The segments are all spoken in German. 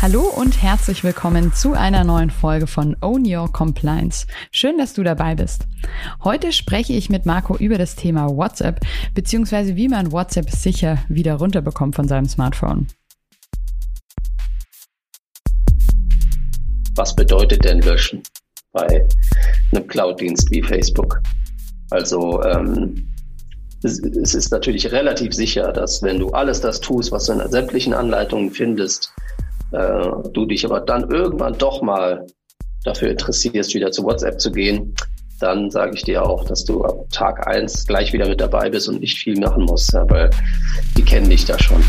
Hallo und herzlich willkommen zu einer neuen Folge von Own Your Compliance. Schön, dass du dabei bist. Heute spreche ich mit Marco über das Thema WhatsApp beziehungsweise wie man WhatsApp sicher wieder runterbekommt von seinem Smartphone. Was bedeutet denn löschen bei einem Cloud-Dienst wie Facebook? Also ähm, es ist natürlich relativ sicher, dass wenn du alles das tust, was du in sämtlichen Anleitungen findest, äh, du dich aber dann irgendwann doch mal dafür interessierst, wieder zu WhatsApp zu gehen, dann sage ich dir auch, dass du ab Tag eins gleich wieder mit dabei bist und nicht viel machen musst, ja, weil die kennen dich da schon.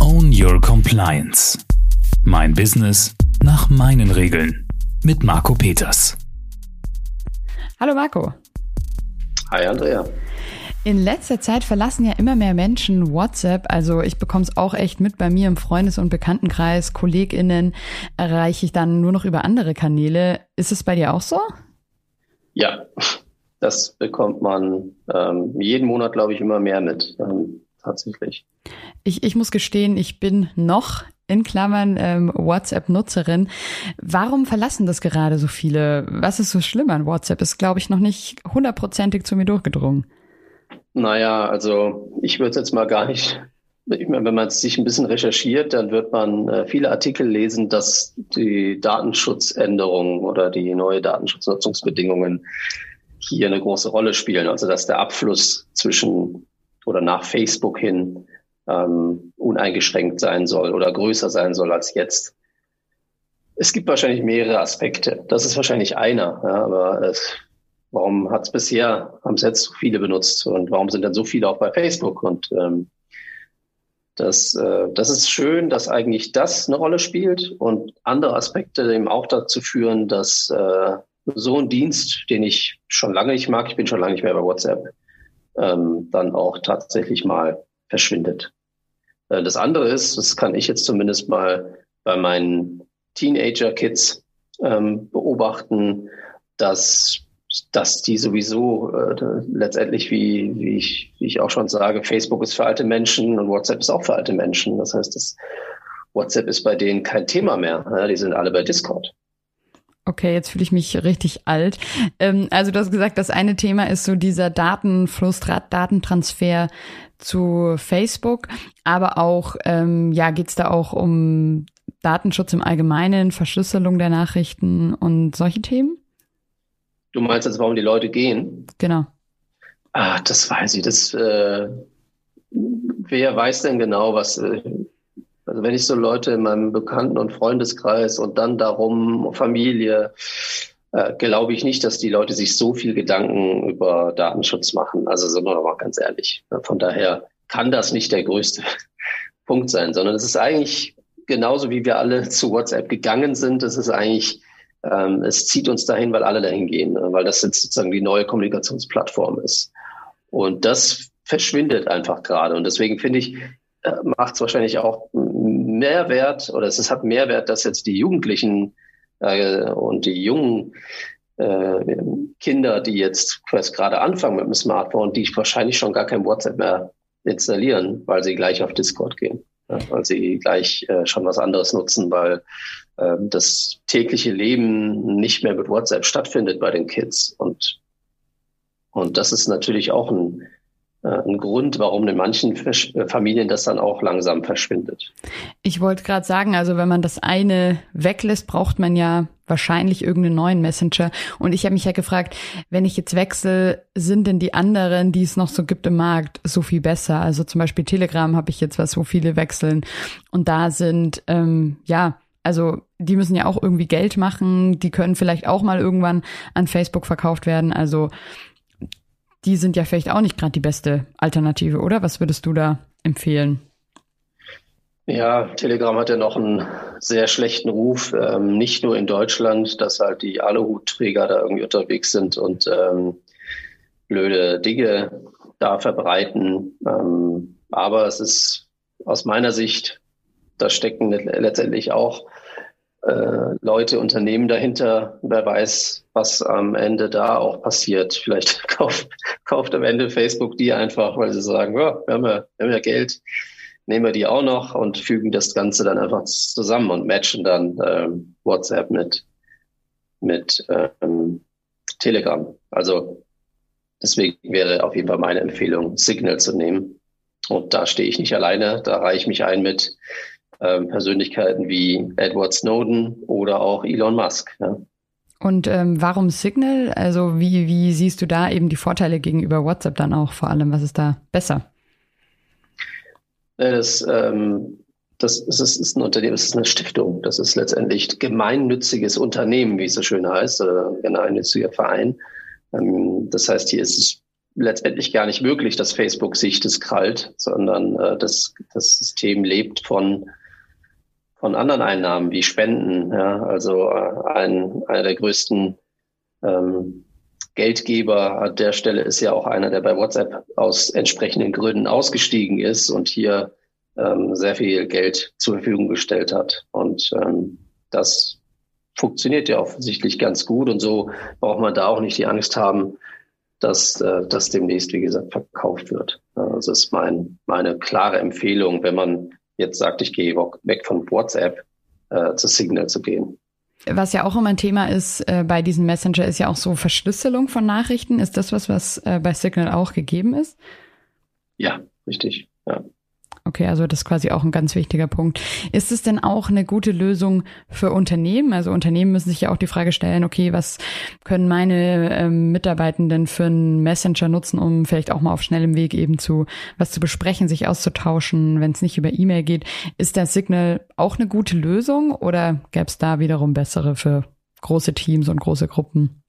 Own Your Compliance. Mein Business nach meinen Regeln. Mit Marco Peters. Hallo Marco. Hi Andrea. In letzter Zeit verlassen ja immer mehr Menschen WhatsApp. Also ich bekomme es auch echt mit bei mir im Freundes- und Bekanntenkreis, KollegInnen erreiche ich dann nur noch über andere Kanäle. Ist es bei dir auch so? Ja, das bekommt man ähm, jeden Monat, glaube ich, immer mehr mit. Ähm, tatsächlich. Ich, ich muss gestehen, ich bin noch in Klammern ähm, WhatsApp-Nutzerin. Warum verlassen das gerade so viele? Was ist so schlimm an WhatsApp? Ist, glaube ich, noch nicht hundertprozentig zu mir durchgedrungen. Naja, also ich würde es jetzt mal gar nicht, ich meine, wenn man sich ein bisschen recherchiert, dann wird man äh, viele Artikel lesen, dass die Datenschutzänderungen oder die neue Datenschutznutzungsbedingungen hier eine große Rolle spielen. Also dass der Abfluss zwischen oder nach Facebook hin ähm, uneingeschränkt sein soll oder größer sein soll als jetzt. Es gibt wahrscheinlich mehrere Aspekte. Das ist wahrscheinlich einer, ja, aber es warum hat es bisher, es jetzt so viele benutzt und warum sind dann so viele auch bei Facebook? Und ähm, das, äh, das ist schön, dass eigentlich das eine Rolle spielt und andere Aspekte eben auch dazu führen, dass äh, so ein Dienst, den ich schon lange nicht mag, ich bin schon lange nicht mehr bei WhatsApp, ähm, dann auch tatsächlich mal verschwindet. Äh, das andere ist, das kann ich jetzt zumindest mal bei meinen Teenager-Kids ähm, beobachten, dass dass die sowieso äh, letztendlich, wie, wie, ich, wie ich auch schon sage, Facebook ist für alte Menschen und WhatsApp ist auch für alte Menschen. Das heißt, das WhatsApp ist bei denen kein Thema mehr. Ja, die sind alle bei Discord. Okay, jetzt fühle ich mich richtig alt. Ähm, also du hast gesagt, das eine Thema ist so dieser Datenfluss, Datentransfer zu Facebook, aber auch, ähm, ja, geht's da auch um Datenschutz im Allgemeinen, Verschlüsselung der Nachrichten und solche Themen? Du meinst jetzt, warum die Leute gehen? Genau. Ah, das weiß ich. Das, äh, wer weiß denn genau, was. Äh, also wenn ich so Leute in meinem Bekannten- und Freundeskreis und dann darum Familie, äh, glaube ich nicht, dass die Leute sich so viel Gedanken über Datenschutz machen. Also sind wir doch mal ganz ehrlich. Von daher kann das nicht der größte Punkt sein, sondern es ist eigentlich genauso, wie wir alle zu WhatsApp gegangen sind. Es ist eigentlich ähm, es zieht uns dahin, weil alle dahin gehen, ne? weil das jetzt sozusagen die neue Kommunikationsplattform ist. Und das verschwindet einfach gerade. Und deswegen finde ich, äh, macht es wahrscheinlich auch Mehrwert oder es hat Mehrwert, dass jetzt die Jugendlichen äh, und die jungen äh, Kinder, die jetzt gerade anfangen mit dem Smartphone, die wahrscheinlich schon gar kein WhatsApp mehr installieren, weil sie gleich auf Discord gehen, ja, weil sie gleich äh, schon was anderes nutzen, weil ähm, das tägliche Leben nicht mehr mit WhatsApp stattfindet bei den Kids. Und, und das ist natürlich auch ein, äh, ein Grund, warum in manchen äh, Familien das dann auch langsam verschwindet. Ich wollte gerade sagen, also wenn man das eine weglässt, braucht man ja wahrscheinlich irgendeinen neuen Messenger. Und ich habe mich ja gefragt, wenn ich jetzt wechsle, sind denn die anderen, die es noch so gibt im Markt, so viel besser? Also zum Beispiel Telegram habe ich jetzt, was wo viele wechseln. Und da sind, ähm, ja, also die müssen ja auch irgendwie Geld machen, die können vielleicht auch mal irgendwann an Facebook verkauft werden. Also die sind ja vielleicht auch nicht gerade die beste Alternative, oder? Was würdest du da empfehlen? Ja, Telegram hat ja noch einen sehr schlechten Ruf, ähm, nicht nur in Deutschland, dass halt die Aluhutträger da irgendwie unterwegs sind und ähm, blöde Dinge da verbreiten. Ähm, aber es ist aus meiner Sicht, da stecken letztendlich auch Leute, Unternehmen dahinter. Wer weiß, was am Ende da auch passiert. Vielleicht kauft, kauft am Ende Facebook die einfach, weil sie sagen, ja, wir haben ja, wir haben ja Geld. nehmen wir die auch noch und fügen das Ganze dann einfach zusammen und matchen dann ähm, WhatsApp mit, mit ähm, Telegram. Also deswegen wäre auf jeden Fall meine Empfehlung, Signal zu nehmen. Und da stehe ich nicht alleine, da reiche ich mich ein mit ähm, Persönlichkeiten wie Edward Snowden oder auch Elon Musk. Ja. Und ähm, warum Signal? Also wie, wie siehst du da eben die Vorteile gegenüber WhatsApp dann auch vor allem? Was ist da besser? Das, ähm, das, das ist ein Unternehmen, das ist eine Stiftung. Das ist letztendlich gemeinnütziges Unternehmen, wie es so schön heißt, oder gemeinnütziger Verein. Ähm, das heißt, hier ist es letztendlich gar nicht möglich, dass Facebook sich das krallt, sondern äh, das, das System lebt von von anderen Einnahmen wie Spenden. Ja, also äh, ein, einer der größten ähm, Geldgeber an der Stelle ist ja auch einer, der bei WhatsApp aus entsprechenden Gründen ausgestiegen ist und hier ähm, sehr viel Geld zur Verfügung gestellt hat. Und ähm, das funktioniert ja offensichtlich ganz gut. Und so braucht man da auch nicht die Angst haben, dass äh, das demnächst, wie gesagt, verkauft wird. Das ist mein, meine klare Empfehlung, wenn man jetzt sagt, ich gehe weg von WhatsApp äh, zu Signal zu gehen. Was ja auch immer ein Thema ist äh, bei diesem Messenger, ist ja auch so Verschlüsselung von Nachrichten. Ist das was, was äh, bei Signal auch gegeben ist? Ja, richtig. Ja. Okay, also das ist quasi auch ein ganz wichtiger Punkt. Ist es denn auch eine gute Lösung für Unternehmen? Also Unternehmen müssen sich ja auch die Frage stellen, okay, was können meine ähm, Mitarbeitenden für einen Messenger nutzen, um vielleicht auch mal auf schnellem Weg eben zu was zu besprechen, sich auszutauschen, wenn es nicht über E-Mail geht. Ist der Signal auch eine gute Lösung oder gäbe es da wiederum bessere für große Teams und große Gruppen?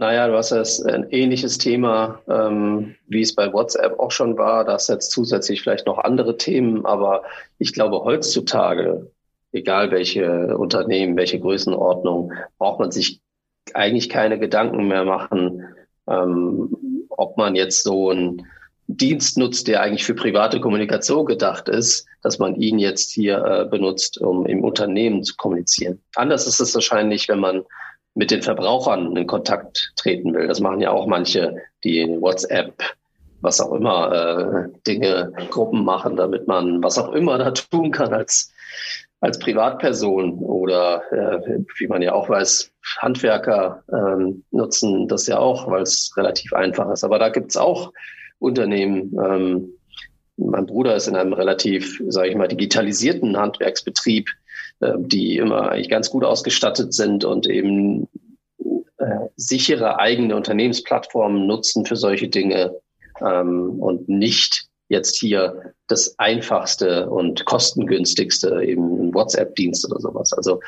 Naja, du hast jetzt ein ähnliches Thema, ähm, wie es bei WhatsApp auch schon war. Da hast jetzt zusätzlich vielleicht noch andere Themen, aber ich glaube, heutzutage, egal welche Unternehmen, welche Größenordnung, braucht man sich eigentlich keine Gedanken mehr machen, ähm, ob man jetzt so einen Dienst nutzt, der eigentlich für private Kommunikation gedacht ist, dass man ihn jetzt hier äh, benutzt, um im Unternehmen zu kommunizieren. Anders ist es wahrscheinlich, wenn man mit den Verbrauchern in Kontakt treten will. Das machen ja auch manche, die WhatsApp, was auch immer, äh, Dinge, Gruppen machen, damit man was auch immer da tun kann als, als Privatperson oder äh, wie man ja auch weiß, Handwerker ähm, nutzen das ja auch, weil es relativ einfach ist. Aber da gibt's auch Unternehmen, ähm, mein Bruder ist in einem relativ, sage ich mal, digitalisierten Handwerksbetrieb, äh, die immer eigentlich ganz gut ausgestattet sind und eben äh, sichere eigene Unternehmensplattformen nutzen für solche Dinge ähm, und nicht jetzt hier das einfachste und kostengünstigste eben ein WhatsApp-Dienst oder sowas. Also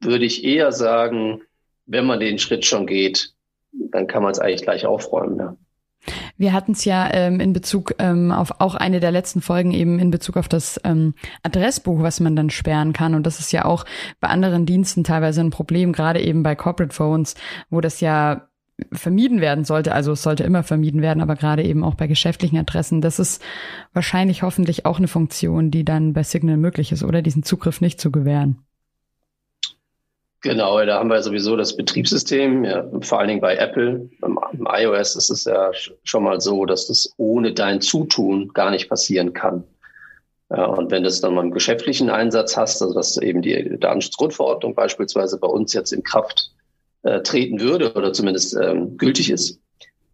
würde ich eher sagen, wenn man den Schritt schon geht, dann kann man es eigentlich gleich aufräumen. Ja. Wir hatten es ja ähm, in Bezug ähm, auf auch eine der letzten Folgen eben in Bezug auf das ähm, Adressbuch, was man dann sperren kann. Und das ist ja auch bei anderen Diensten teilweise ein Problem, gerade eben bei Corporate Phones, wo das ja vermieden werden sollte. Also es sollte immer vermieden werden, aber gerade eben auch bei geschäftlichen Adressen. Das ist wahrscheinlich hoffentlich auch eine Funktion, die dann bei Signal möglich ist, oder diesen Zugriff nicht zu gewähren. Genau, da haben wir sowieso das Betriebssystem, ja, vor allen Dingen bei Apple. Im, iOS ist es ja schon mal so, dass das ohne dein Zutun gar nicht passieren kann. Und wenn du es dann mal im geschäftlichen Einsatz hast, also dass eben die Datenschutzgrundverordnung beispielsweise bei uns jetzt in Kraft äh, treten würde oder zumindest ähm, gültig ist,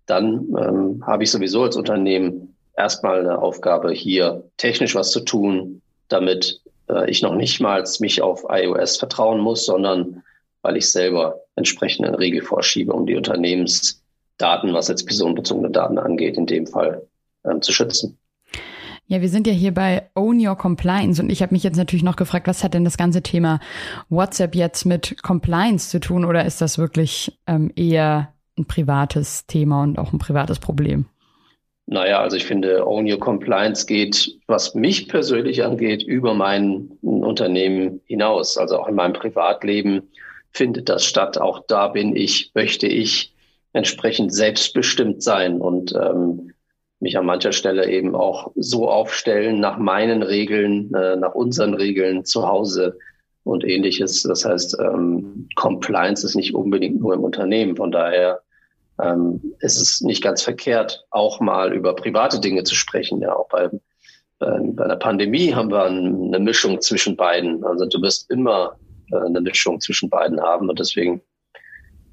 dann ähm, habe ich sowieso als Unternehmen erstmal eine Aufgabe, hier technisch was zu tun, damit äh, ich noch nicht mal mich auf iOS vertrauen muss, sondern weil ich selber entsprechende Regel vorschiebe, um die Unternehmensdaten, was jetzt personenbezogene Daten angeht, in dem Fall ähm, zu schützen. Ja, wir sind ja hier bei Own Your Compliance und ich habe mich jetzt natürlich noch gefragt, was hat denn das ganze Thema WhatsApp jetzt mit Compliance zu tun oder ist das wirklich ähm, eher ein privates Thema und auch ein privates Problem? Naja, also ich finde, Own Your Compliance geht, was mich persönlich angeht, über mein Unternehmen hinaus. Also auch in meinem Privatleben findet das statt. Auch da bin ich, möchte ich entsprechend selbstbestimmt sein und ähm, mich an mancher Stelle eben auch so aufstellen nach meinen Regeln, äh, nach unseren Regeln zu Hause und ähnliches. Das heißt, ähm, Compliance ist nicht unbedingt nur im Unternehmen. Von daher ähm, ist es nicht ganz verkehrt, auch mal über private Dinge zu sprechen. Ja, auch bei, bei einer Pandemie haben wir eine Mischung zwischen beiden. Also du wirst immer äh, eine Mischung zwischen beiden haben und deswegen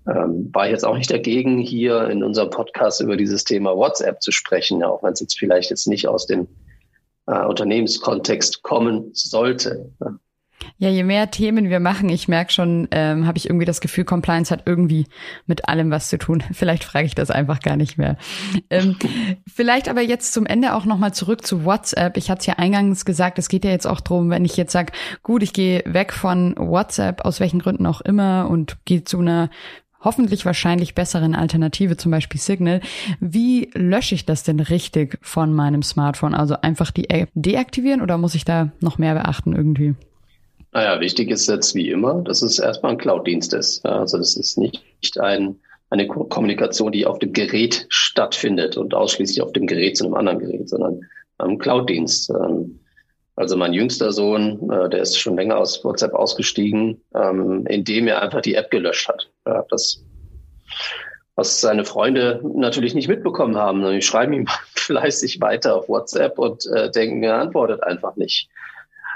ähm, war ich jetzt auch nicht dagegen, hier in unserem Podcast über dieses Thema WhatsApp zu sprechen, ja, auch wenn es jetzt vielleicht jetzt nicht aus dem äh, Unternehmenskontext kommen sollte. Ja. Ja, je mehr Themen wir machen, ich merke schon, ähm, habe ich irgendwie das Gefühl, Compliance hat irgendwie mit allem was zu tun. Vielleicht frage ich das einfach gar nicht mehr. Ähm, vielleicht aber jetzt zum Ende auch nochmal zurück zu WhatsApp. Ich hatte es ja eingangs gesagt, es geht ja jetzt auch drum, wenn ich jetzt sage, gut, ich gehe weg von WhatsApp, aus welchen Gründen auch immer, und gehe zu einer hoffentlich wahrscheinlich besseren Alternative, zum Beispiel Signal. Wie lösche ich das denn richtig von meinem Smartphone? Also einfach die App deaktivieren oder muss ich da noch mehr beachten irgendwie? Naja, wichtig ist jetzt wie immer, dass es erstmal ein Cloud-Dienst ist. Also das ist nicht ein, eine Kommunikation, die auf dem Gerät stattfindet und ausschließlich auf dem Gerät zu einem anderen Gerät, sondern ein Cloud-Dienst. Ähm, also mein jüngster Sohn, äh, der ist schon länger aus WhatsApp ausgestiegen, ähm, indem er einfach die App gelöscht hat. Das, was seine Freunde natürlich nicht mitbekommen haben. Die schreiben ihm fleißig weiter auf WhatsApp und äh, denken, er antwortet einfach nicht.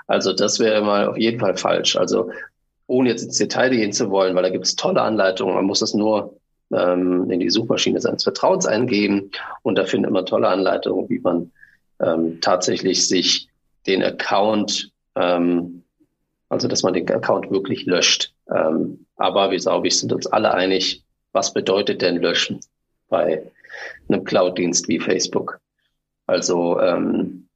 Also das wäre mal auf jeden Fall falsch. Also ohne jetzt ins Detail gehen zu wollen, weil da gibt es tolle Anleitungen. Man muss es nur ähm, in die Suchmaschine seines Vertrauens eingeben und da findet man tolle Anleitungen, wie man ähm, tatsächlich sich den Account, ähm, also dass man den Account wirklich löscht. Ähm, aber wir, ich, sind uns alle einig, was bedeutet denn löschen bei einem Cloud-Dienst wie Facebook? Also ähm,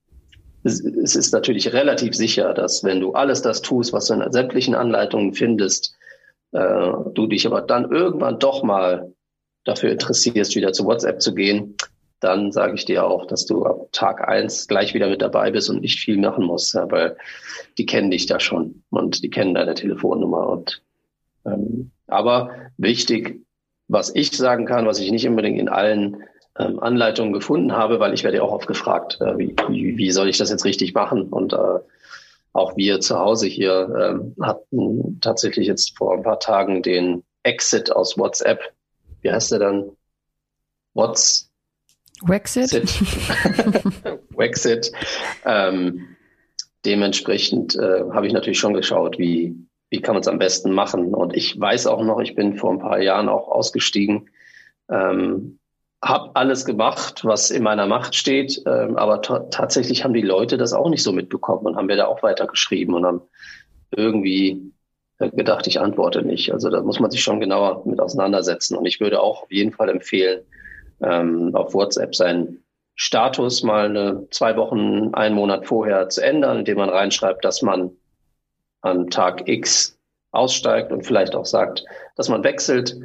es, ist natürlich relativ sicher, dass wenn du alles das tust, was du in sämtlichen Anleitungen findest, äh, du dich aber dann irgendwann doch mal dafür interessierst, wieder zu WhatsApp zu gehen, dann sage ich dir auch, dass du ab Tag eins gleich wieder mit dabei bist und nicht viel machen musst, ja, weil die kennen dich da schon und die kennen deine Telefonnummer. Und ähm, aber wichtig, was ich sagen kann, was ich nicht unbedingt in allen ähm, Anleitungen gefunden habe, weil ich werde ja auch oft gefragt, äh, wie, wie, wie soll ich das jetzt richtig machen? Und äh, auch wir zu Hause hier ähm, hatten tatsächlich jetzt vor ein paar Tagen den Exit aus WhatsApp. Wie heißt der dann? What's Wexit. Wexit. Ähm, dementsprechend äh, habe ich natürlich schon geschaut, wie, wie kann man es am besten machen. Und ich weiß auch noch, ich bin vor ein paar Jahren auch ausgestiegen, ähm, habe alles gemacht, was in meiner Macht steht, ähm, aber tatsächlich haben die Leute das auch nicht so mitbekommen und haben mir da auch weitergeschrieben und haben irgendwie äh, gedacht, ich antworte nicht. Also da muss man sich schon genauer mit auseinandersetzen. Und ich würde auch auf jeden Fall empfehlen, ähm, auf WhatsApp seinen Status mal eine, zwei Wochen, einen Monat vorher zu ändern, indem man reinschreibt, dass man an Tag X aussteigt und vielleicht auch sagt, dass man wechselt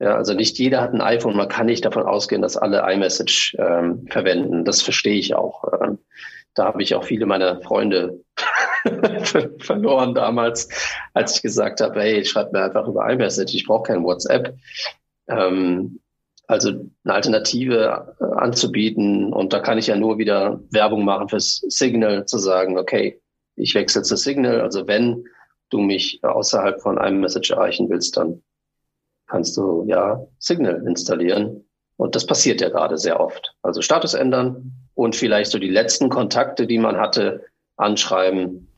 ja, also nicht jeder hat ein iPhone. Man kann nicht davon ausgehen, dass alle iMessage ähm, verwenden. Das verstehe ich auch. Ähm, da habe ich auch viele meiner Freunde verloren damals, als ich gesagt habe, hey, schreibt mir einfach über iMessage, ich brauche kein WhatsApp. Ähm, also eine Alternative äh, anzubieten und da kann ich ja nur wieder Werbung machen fürs Signal, zu sagen, okay, ich wechsle zu Signal. Also wenn du mich außerhalb von einem Message erreichen willst, dann kannst du ja Signal installieren. Und das passiert ja gerade sehr oft. Also Status ändern und vielleicht so die letzten Kontakte, die man hatte, anschreiben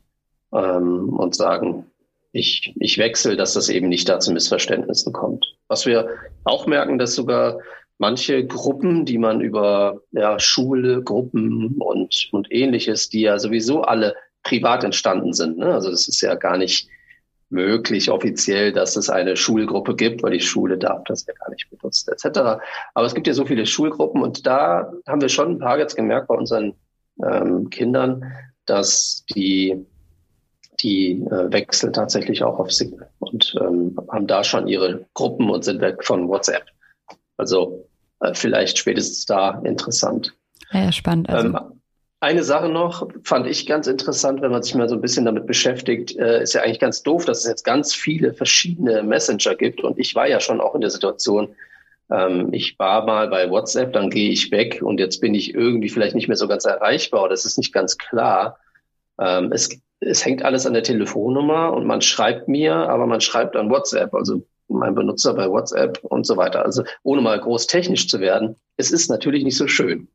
ähm, und sagen, ich, ich wechsle, dass das eben nicht da zu Missverständnissen kommt. Was wir auch merken, dass sogar manche Gruppen, die man über ja, Schule, Gruppen und, und ähnliches, die ja sowieso alle privat entstanden sind, ne? also das ist ja gar nicht möglich offiziell, dass es eine Schulgruppe gibt, weil die Schule darf das ja gar nicht benutzen, etc. Aber es gibt ja so viele Schulgruppen und da haben wir schon ein paar jetzt gemerkt bei unseren ähm, Kindern, dass die die äh, wechseln tatsächlich auch auf Signal und ähm, haben da schon ihre Gruppen und sind weg von WhatsApp. Also äh, vielleicht spätestens da interessant. Ja, spannend. Also. Ähm, eine Sache noch fand ich ganz interessant, wenn man sich mal so ein bisschen damit beschäftigt, äh, ist ja eigentlich ganz doof, dass es jetzt ganz viele verschiedene Messenger gibt. Und ich war ja schon auch in der Situation, ähm, ich war mal bei WhatsApp, dann gehe ich weg und jetzt bin ich irgendwie vielleicht nicht mehr so ganz erreichbar oder es ist nicht ganz klar. Ähm, es, es hängt alles an der Telefonnummer und man schreibt mir, aber man schreibt an WhatsApp. Also mein Benutzer bei WhatsApp und so weiter. Also ohne mal groß technisch zu werden, es ist natürlich nicht so schön.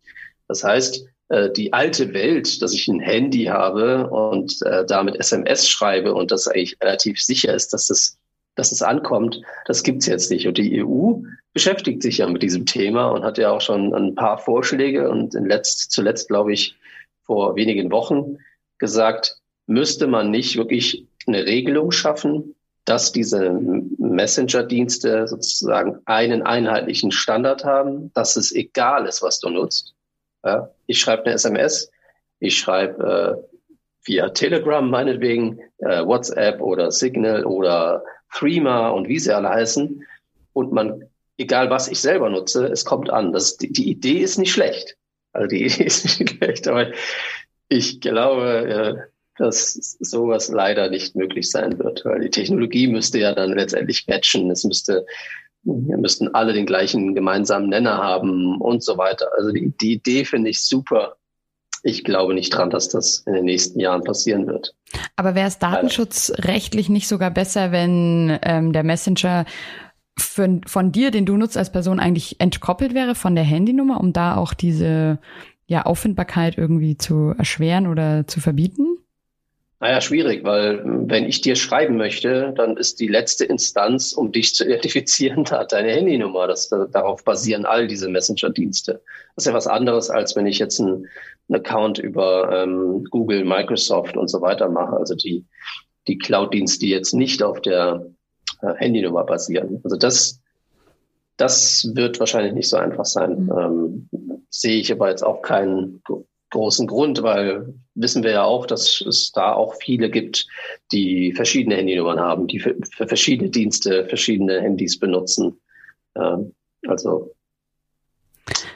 Das heißt, die alte Welt, dass ich ein Handy habe und äh, damit SMS schreibe und das eigentlich relativ sicher ist, dass das, dass es ankommt, das gibt's jetzt nicht. Und die EU beschäftigt sich ja mit diesem Thema und hat ja auch schon ein paar Vorschläge und in letzt, zuletzt, glaube ich, vor wenigen Wochen gesagt, müsste man nicht wirklich eine Regelung schaffen, dass diese Messenger-Dienste sozusagen einen einheitlichen Standard haben, dass es egal ist, was du nutzt. Ja, ich schreibe eine SMS, ich schreibe äh, via Telegram meinetwegen, äh, WhatsApp oder Signal oder Threema und wie sie alle heißen. Und man, egal was ich selber nutze, es kommt an. Das, die, die Idee ist nicht schlecht. Also die Idee ist nicht schlecht, aber ich glaube, äh, dass sowas leider nicht möglich sein wird, weil die Technologie müsste ja dann letztendlich matchen. Es müsste, wir müssten alle den gleichen gemeinsamen Nenner haben und so weiter. Also die, die Idee finde ich super. Ich glaube nicht dran, dass das in den nächsten Jahren passieren wird. Aber wäre es datenschutzrechtlich nicht sogar besser, wenn ähm, der Messenger für, von dir, den du nutzt als Person, eigentlich entkoppelt wäre von der Handynummer, um da auch diese ja, Auffindbarkeit irgendwie zu erschweren oder zu verbieten? Naja, schwierig, weil wenn ich dir schreiben möchte, dann ist die letzte Instanz, um dich zu identifizieren, da deine Handynummer. Das, darauf basieren all diese Messenger-Dienste. Das ist ja was anderes, als wenn ich jetzt einen, einen Account über ähm, Google, Microsoft und so weiter mache. Also die, die Cloud-Dienste, die jetzt nicht auf der äh, Handynummer basieren. Also das, das wird wahrscheinlich nicht so einfach sein. Mhm. Ähm, sehe ich aber jetzt auch keinen großen Grund, weil wissen wir ja auch, dass es da auch viele gibt, die verschiedene Handynummern haben, die für, verschiedene Dienste verschiedene Handys benutzen. Ähm, also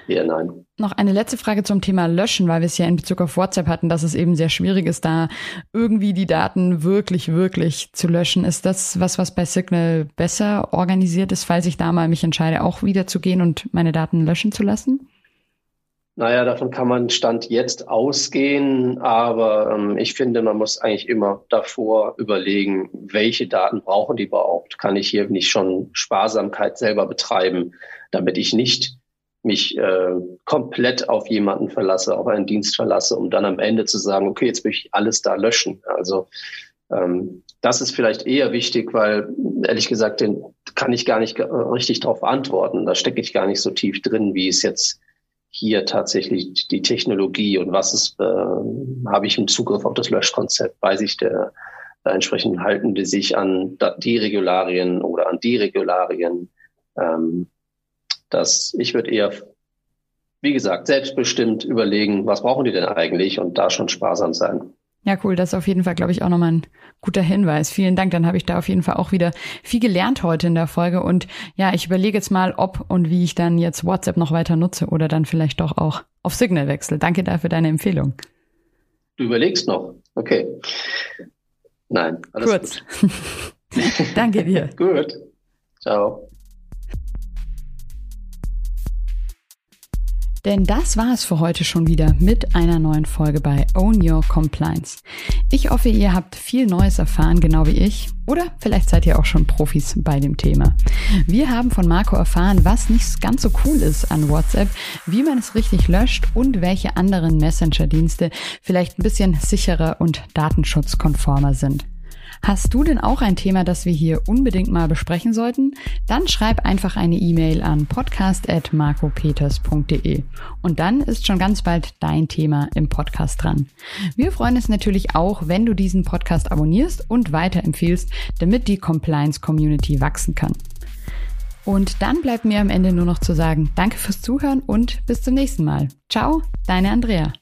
eher nein. Noch eine letzte Frage zum Thema Löschen, weil wir es ja in Bezug auf WhatsApp hatten, dass es eben sehr schwierig ist, da irgendwie die Daten wirklich, wirklich zu löschen. Ist das was, was bei Signal besser organisiert ist, falls ich da mal mich entscheide, auch wieder zu gehen und meine Daten löschen zu lassen? Naja, davon kann man Stand jetzt ausgehen, aber ähm, ich finde, man muss eigentlich immer davor überlegen, welche Daten brauchen die überhaupt? Kann ich hier nicht schon Sparsamkeit selber betreiben, damit ich nicht mich äh, komplett auf jemanden verlasse, auf einen Dienst verlasse, um dann am Ende zu sagen, okay, jetzt will ich alles da löschen. Also ähm, das ist vielleicht eher wichtig, weil ehrlich gesagt, den kann ich gar nicht richtig darauf antworten. Da stecke ich gar nicht so tief drin, wie es jetzt hier tatsächlich die Technologie und was ist, äh, habe ich im Zugriff auf das Löschkonzept, weiß ich der, da entsprechend halten die sich an die Regularien oder an die Regularien. Ähm, dass ich würde eher, wie gesagt, selbstbestimmt überlegen, was brauchen die denn eigentlich und da schon sparsam sein. Ja, cool. Das ist auf jeden Fall, glaube ich, auch nochmal ein guter Hinweis. Vielen Dank. Dann habe ich da auf jeden Fall auch wieder viel gelernt heute in der Folge. Und ja, ich überlege jetzt mal, ob und wie ich dann jetzt WhatsApp noch weiter nutze oder dann vielleicht doch auch auf Signal wechsle. Danke dafür deine Empfehlung. Du überlegst noch. Okay. Nein. Alles Kurz. Gut. Danke dir. gut. Ciao. Denn das war es für heute schon wieder mit einer neuen Folge bei Own Your Compliance. Ich hoffe, ihr habt viel Neues erfahren, genau wie ich. Oder vielleicht seid ihr auch schon Profis bei dem Thema. Wir haben von Marco erfahren, was nicht ganz so cool ist an WhatsApp, wie man es richtig löscht und welche anderen Messenger-Dienste vielleicht ein bisschen sicherer und datenschutzkonformer sind. Hast du denn auch ein Thema, das wir hier unbedingt mal besprechen sollten? Dann schreib einfach eine E-Mail an podcast.marcopeters.de und dann ist schon ganz bald dein Thema im Podcast dran. Wir freuen uns natürlich auch, wenn du diesen Podcast abonnierst und weiterempfiehlst, damit die Compliance Community wachsen kann. Und dann bleibt mir am Ende nur noch zu sagen, danke fürs Zuhören und bis zum nächsten Mal. Ciao, deine Andrea.